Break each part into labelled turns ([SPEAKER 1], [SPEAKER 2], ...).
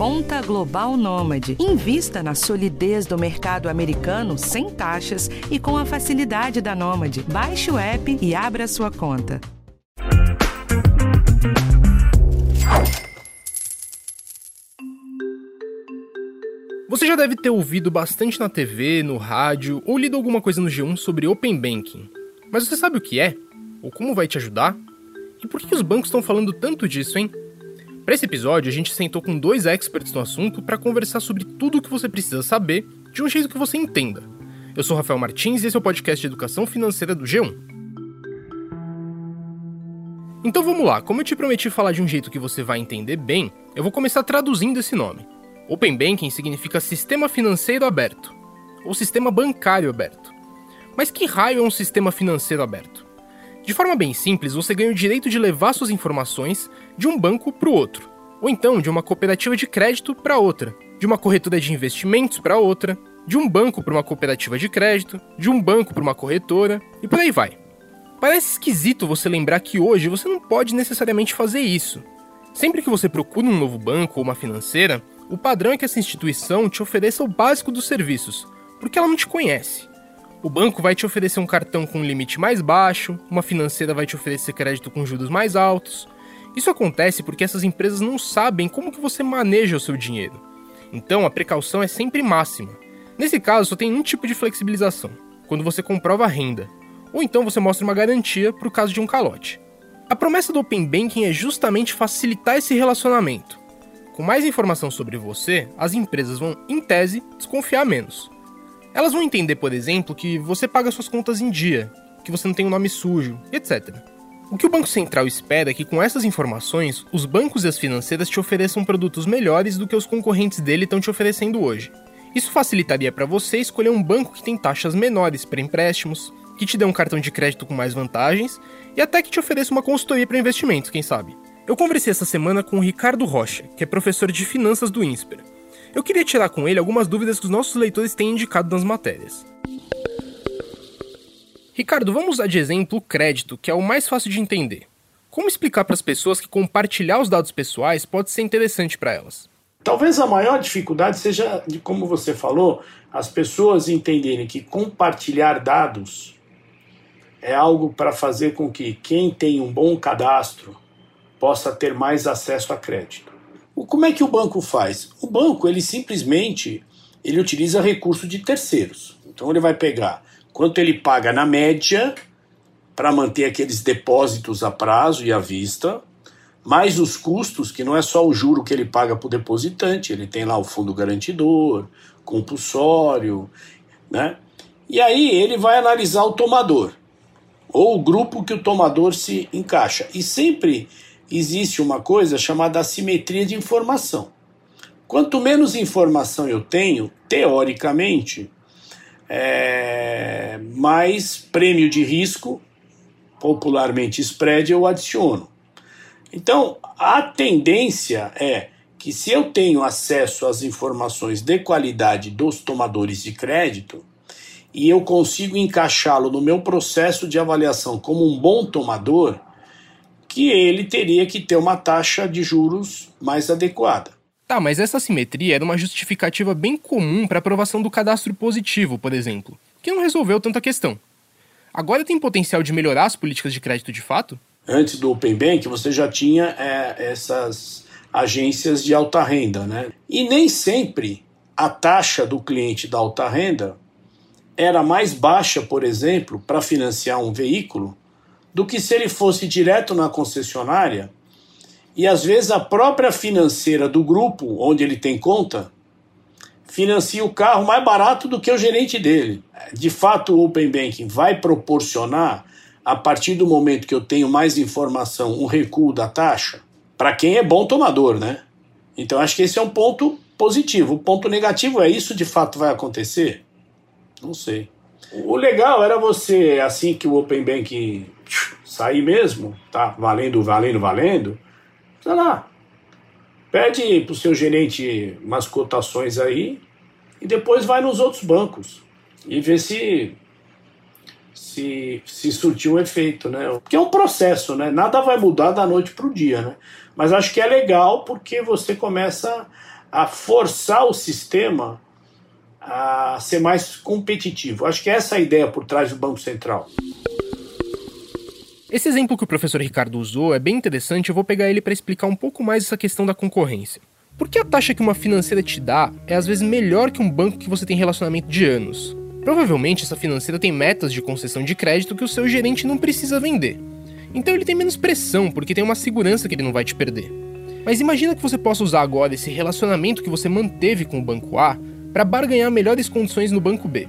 [SPEAKER 1] Conta Global Nômade. Invista na solidez do mercado americano sem taxas e com a facilidade da Nômade. Baixe o app e abra sua conta.
[SPEAKER 2] Você já deve ter ouvido bastante na TV, no rádio ou lido alguma coisa no G1 sobre Open Banking. Mas você sabe o que é? Ou como vai te ajudar? E por que os bancos estão falando tanto disso, hein? Para esse episódio, a gente sentou com dois experts no assunto para conversar sobre tudo o que você precisa saber de um jeito que você entenda. Eu sou Rafael Martins e esse é o podcast de educação financeira do G1. Então vamos lá, como eu te prometi falar de um jeito que você vai entender bem, eu vou começar traduzindo esse nome. Open Banking significa Sistema Financeiro Aberto, ou Sistema Bancário Aberto. Mas que raio é um sistema financeiro aberto? De forma bem simples, você ganha o direito de levar suas informações de um banco para o outro, ou então de uma cooperativa de crédito para outra, de uma corretora de investimentos para outra, de um banco para uma cooperativa de crédito, de um banco para uma corretora e por aí vai. Parece esquisito você lembrar que hoje você não pode necessariamente fazer isso. Sempre que você procura um novo banco ou uma financeira, o padrão é que essa instituição te ofereça o básico dos serviços, porque ela não te conhece. O banco vai te oferecer um cartão com um limite mais baixo, uma financeira vai te oferecer crédito com juros mais altos. Isso acontece porque essas empresas não sabem como que você maneja o seu dinheiro. Então a precaução é sempre máxima. Nesse caso, só tem um tipo de flexibilização, quando você comprova a renda, ou então você mostra uma garantia para o caso de um calote. A promessa do Open Banking é justamente facilitar esse relacionamento. Com mais informação sobre você, as empresas vão, em tese, desconfiar menos. Elas vão entender, por exemplo, que você paga suas contas em dia, que você não tem um nome sujo, etc. O que o Banco Central espera é que com essas informações, os bancos e as financeiras te ofereçam produtos melhores do que os concorrentes dele estão te oferecendo hoje. Isso facilitaria para você escolher um banco que tem taxas menores para empréstimos, que te dê um cartão de crédito com mais vantagens e até que te ofereça uma consultoria para investimentos, quem sabe. Eu conversei essa semana com o Ricardo Rocha, que é professor de finanças do INSPER. Eu queria tirar com ele algumas dúvidas que os nossos leitores têm indicado nas matérias. Ricardo, vamos usar de exemplo o crédito, que é o mais fácil de entender. Como explicar para as pessoas que compartilhar os dados pessoais pode ser interessante para elas?
[SPEAKER 3] Talvez a maior dificuldade seja de como você falou, as pessoas entenderem que compartilhar dados é algo para fazer com que quem tem um bom cadastro possa ter mais acesso a crédito. Como é que o banco faz? O banco, ele simplesmente ele utiliza recurso de terceiros. Então ele vai pegar quanto ele paga na média para manter aqueles depósitos a prazo e à vista, mais os custos, que não é só o juro que ele paga para o depositante, ele tem lá o fundo garantidor, compulsório, né? E aí ele vai analisar o tomador, ou o grupo que o tomador se encaixa. E sempre existe uma coisa chamada assimetria de informação. Quanto menos informação eu tenho, teoricamente, é, mais prêmio de risco, popularmente spread, eu adiciono. Então, a tendência é que se eu tenho acesso às informações de qualidade dos tomadores de crédito e eu consigo encaixá-lo no meu processo de avaliação como um bom tomador, que ele teria que ter uma taxa de juros mais adequada.
[SPEAKER 2] Tá, mas essa simetria era uma justificativa bem comum para aprovação do cadastro positivo, por exemplo, que não resolveu tanta questão. Agora tem potencial de melhorar as políticas de crédito de fato?
[SPEAKER 3] Antes do Open Bank, você já tinha é, essas agências de alta renda, né? E nem sempre a taxa do cliente da alta renda era mais baixa, por exemplo, para financiar um veículo, do que se ele fosse direto na concessionária e às vezes a própria financeira do grupo onde ele tem conta financia o carro mais barato do que o gerente dele. De fato, o Open Banking vai proporcionar, a partir do momento que eu tenho mais informação, um recuo da taxa para quem é bom tomador, né? Então acho que esse é um ponto positivo. O ponto negativo é isso de fato vai acontecer? Não sei. O legal era você, assim que o Open Banking sair mesmo, tá valendo, valendo, valendo, sei lá, pede pro seu gerente umas cotações aí e depois vai nos outros bancos e vê se se, se surtiu um efeito, né? Porque é um processo, né? Nada vai mudar da noite para o dia, né? Mas acho que é legal porque você começa a forçar o sistema a ser mais competitivo. Acho que é essa a ideia por trás do Banco Central.
[SPEAKER 2] Esse exemplo que o professor Ricardo usou é bem interessante, eu vou pegar ele para explicar um pouco mais essa questão da concorrência. Por que a taxa que uma financeira te dá é às vezes melhor que um banco que você tem relacionamento de anos? Provavelmente essa financeira tem metas de concessão de crédito que o seu gerente não precisa vender. Então ele tem menos pressão, porque tem uma segurança que ele não vai te perder. Mas imagina que você possa usar agora esse relacionamento que você manteve com o banco A para barganhar melhores condições no banco B.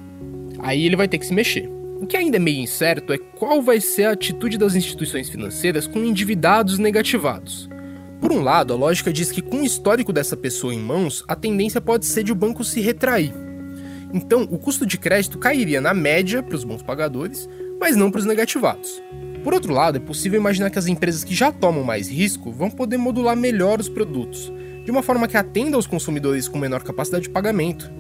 [SPEAKER 2] Aí ele vai ter que se mexer. O que ainda é meio incerto é qual vai ser a atitude das instituições financeiras com endividados negativados. Por um lado, a lógica diz que com o histórico dessa pessoa em mãos, a tendência pode ser de o banco se retrair. Então, o custo de crédito cairia na média para os bons pagadores, mas não para os negativados. Por outro lado, é possível imaginar que as empresas que já tomam mais risco vão poder modular melhor os produtos, de uma forma que atenda aos consumidores com menor capacidade de pagamento.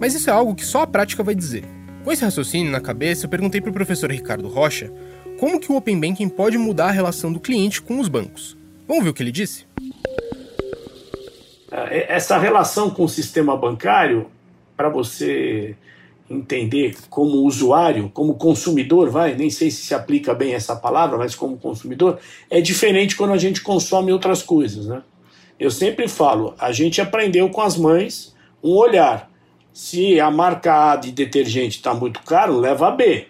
[SPEAKER 2] Mas isso é algo que só a prática vai dizer. Com esse raciocínio na cabeça, eu perguntei para o professor Ricardo Rocha como que o Open Banking pode mudar a relação do cliente com os bancos. Vamos ver o que ele disse?
[SPEAKER 3] É, essa relação com o sistema bancário, para você entender como usuário, como consumidor, vai, nem sei se se aplica bem essa palavra, mas como consumidor, é diferente quando a gente consome outras coisas, né? Eu sempre falo, a gente aprendeu com as mães um olhar. Se a marca A de detergente está muito caro, leva a B.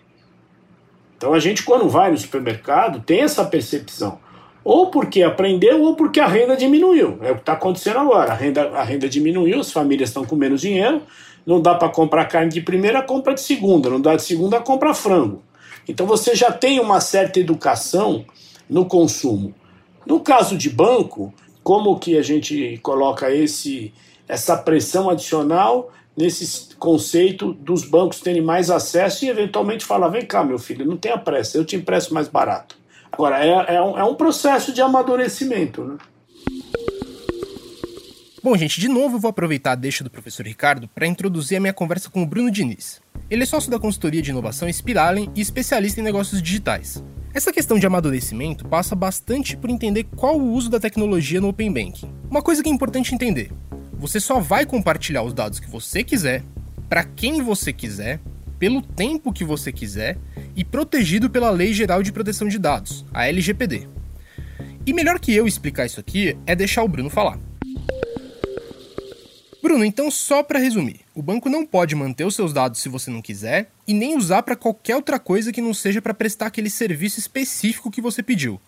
[SPEAKER 3] Então a gente, quando vai no supermercado, tem essa percepção. Ou porque aprendeu, ou porque a renda diminuiu. É o que está acontecendo agora. A renda, a renda diminuiu, as famílias estão com menos dinheiro, não dá para comprar carne de primeira, compra de segunda. Não dá de segunda, compra frango. Então você já tem uma certa educação no consumo. No caso de banco, como que a gente coloca esse essa pressão adicional nesse conceito dos bancos terem mais acesso e eventualmente falar, vem cá meu filho, não tenha pressa, eu te empresto mais barato. Agora, é, é, um, é um processo de amadurecimento, né?
[SPEAKER 2] Bom, gente, de novo eu vou aproveitar a deixa do professor Ricardo para introduzir a minha conversa com o Bruno Diniz. Ele é sócio da consultoria de inovação Spiralen e especialista em negócios digitais. Essa questão de amadurecimento passa bastante por entender qual o uso da tecnologia no Open Banking. Uma coisa que é importante entender: você só vai compartilhar os dados que você quiser, para quem você quiser, pelo tempo que você quiser e protegido pela Lei Geral de Proteção de Dados, a LGPD. E melhor que eu explicar isso aqui é deixar o Bruno falar. Bruno, então só para resumir, o banco não pode manter os seus dados se você não quiser e nem usar para qualquer outra coisa que não seja para prestar aquele serviço específico que você pediu.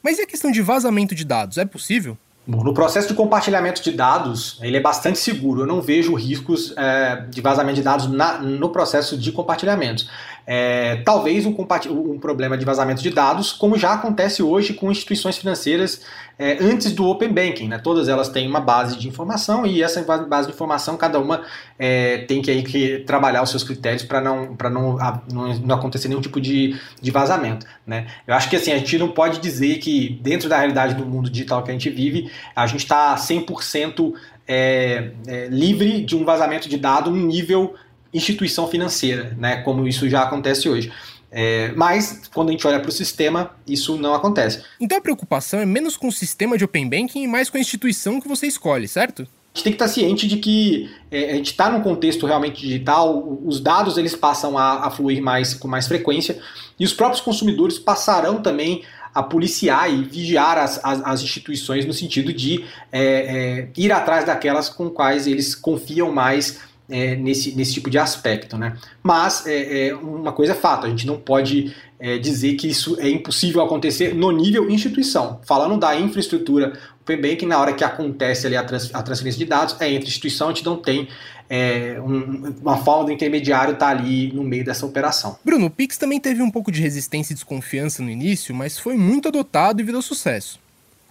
[SPEAKER 2] Mas e a questão de vazamento de dados, é possível?
[SPEAKER 4] No processo de compartilhamento de dados, ele é bastante seguro. Eu não vejo riscos é, de vazamento de dados na, no processo de compartilhamento. É, talvez um, um, problema de vazamento de dados, como já acontece hoje com instituições financeiras é, antes do Open Banking. Né? Todas elas têm uma base de informação e essa base de informação, cada uma é, tem que, aí, que trabalhar os seus critérios para não, não, não, não acontecer nenhum tipo de, de vazamento. Né? Eu acho que assim, a gente não pode dizer que dentro da realidade do mundo digital que a gente vive, a gente está 100% é, é, livre de um vazamento de dado no nível instituição financeira, né, como isso já acontece hoje. É, mas, quando a gente olha para o sistema, isso não acontece.
[SPEAKER 2] Então a preocupação é menos com o sistema de Open Banking e mais com a instituição que você escolhe, certo?
[SPEAKER 4] A gente tem que estar ciente de que é, a gente está num contexto realmente digital, os dados eles passam a, a fluir mais com mais frequência e os próprios consumidores passarão também a policiar e vigiar as, as, as instituições no sentido de é, é, ir atrás daquelas com quais eles confiam mais é, nesse, nesse tipo de aspecto. Né? Mas é, é, uma coisa é fato, a gente não pode é, dizer que isso é impossível acontecer no nível instituição. Falando da infraestrutura Open Banking, na hora que acontece ali a, trans, a transferência de dados, é entre instituição, a gente não tem é, um, uma forma do intermediário estar tá ali no meio dessa operação.
[SPEAKER 2] Bruno, o Pix também teve um pouco de resistência e desconfiança no início, mas foi muito adotado e virou sucesso.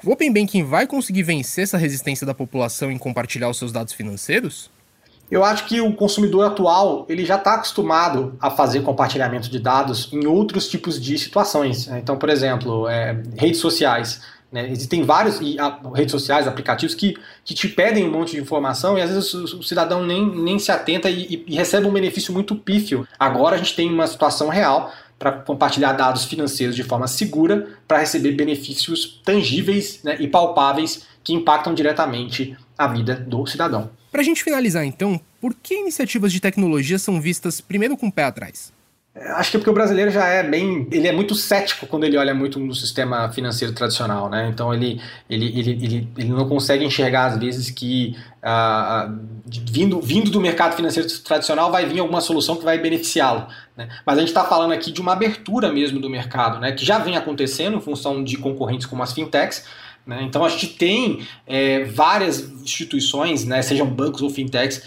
[SPEAKER 2] O Open Banking vai conseguir vencer essa resistência da população em compartilhar os seus dados financeiros?
[SPEAKER 4] Eu acho que o consumidor atual ele já está acostumado a fazer compartilhamento de dados em outros tipos de situações. Então, por exemplo, é, redes sociais. Né? Existem vários e, a, redes sociais, aplicativos que, que te pedem um monte de informação e às vezes o, o cidadão nem, nem se atenta e, e, recebe um benefício muito pífio. Agora a gente tem uma situação real para compartilhar dados financeiros de forma segura para receber benefícios tangíveis né, e palpáveis que impactam diretamente a vida do cidadão.
[SPEAKER 2] Para a gente finalizar, então, por que iniciativas de tecnologia são vistas primeiro com o pé atrás?
[SPEAKER 4] Acho que é porque o brasileiro já é bem. Ele é muito cético quando ele olha muito no sistema financeiro tradicional, né? Então ele, ele, ele, ele, ele não consegue enxergar, às vezes, que ah, ah vindo, vindo do mercado financeiro tradicional vai vir alguma solução que vai beneficiá-lo. Né? Mas a gente está falando aqui de uma abertura mesmo do mercado, né? Que já vem acontecendo em função de concorrentes como as fintechs. Né? Então a gente tem é, várias instituições, né, sejam bancos ou fintechs,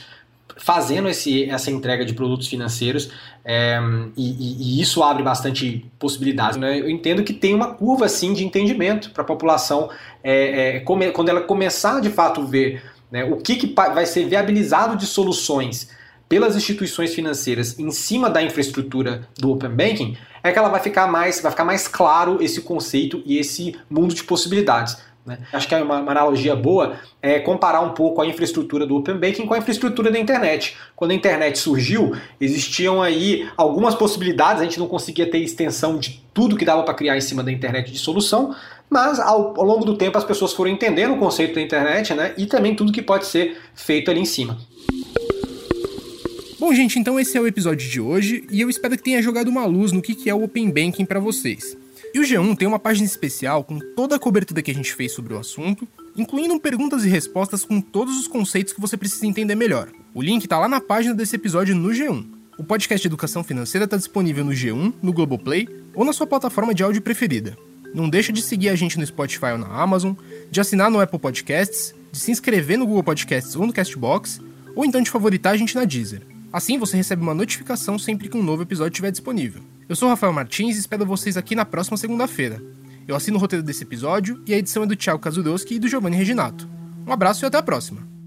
[SPEAKER 4] fazendo esse, essa entrega de produtos financeiros é, e, e, isso abre bastante possibilidades. Né? Eu entendo que tem uma curva assim de entendimento para a população é, é, come, quando ela começar de fato ver né, o que, que vai ser viabilizado de soluções pelas instituições financeiras em cima da infraestrutura do Open Banking, é que ela vai ficar mais, vai ficar mais claro esse conceito e esse mundo de possibilidades. Né? Acho que é uma, uma, analogia boa é comparar um pouco a infraestrutura do Open Banking com a infraestrutura da internet. Quando a internet surgiu, existiam aí algumas possibilidades, a gente não conseguia ter extensão de tudo que dava para criar em cima da internet de solução, mas ao, ao, longo do tempo as pessoas foram entendendo o conceito da internet né, e também tudo que pode ser feito ali em cima.
[SPEAKER 2] Bom, gente, então esse é o episódio de hoje e eu espero que tenha jogado uma luz no que é o Open Banking para vocês. E o G1 tem uma página especial com toda a cobertura que a gente fez sobre o assunto, incluindo perguntas e respostas com todos os conceitos que você precisa entender melhor. O link está lá na página desse episódio no G1. O podcast de Educação Financeira está disponível no G1, no Globoplay ou na sua plataforma de áudio preferida. Não deixa de seguir a gente no Spotify ou na Amazon, de assinar no Apple Podcasts, de se inscrever no Google Podcasts ou no Castbox, ou então de favoritar a gente na Deezer. Assim você recebe uma notificação sempre que um novo episódio estiver disponível. Eu sou o Rafael Martins e espero vocês aqui na próxima segunda-feira. Eu assino o roteiro desse episódio e a edição é do Thiago Kazudowski e do Giovanni Reginato. Um abraço e até a próxima!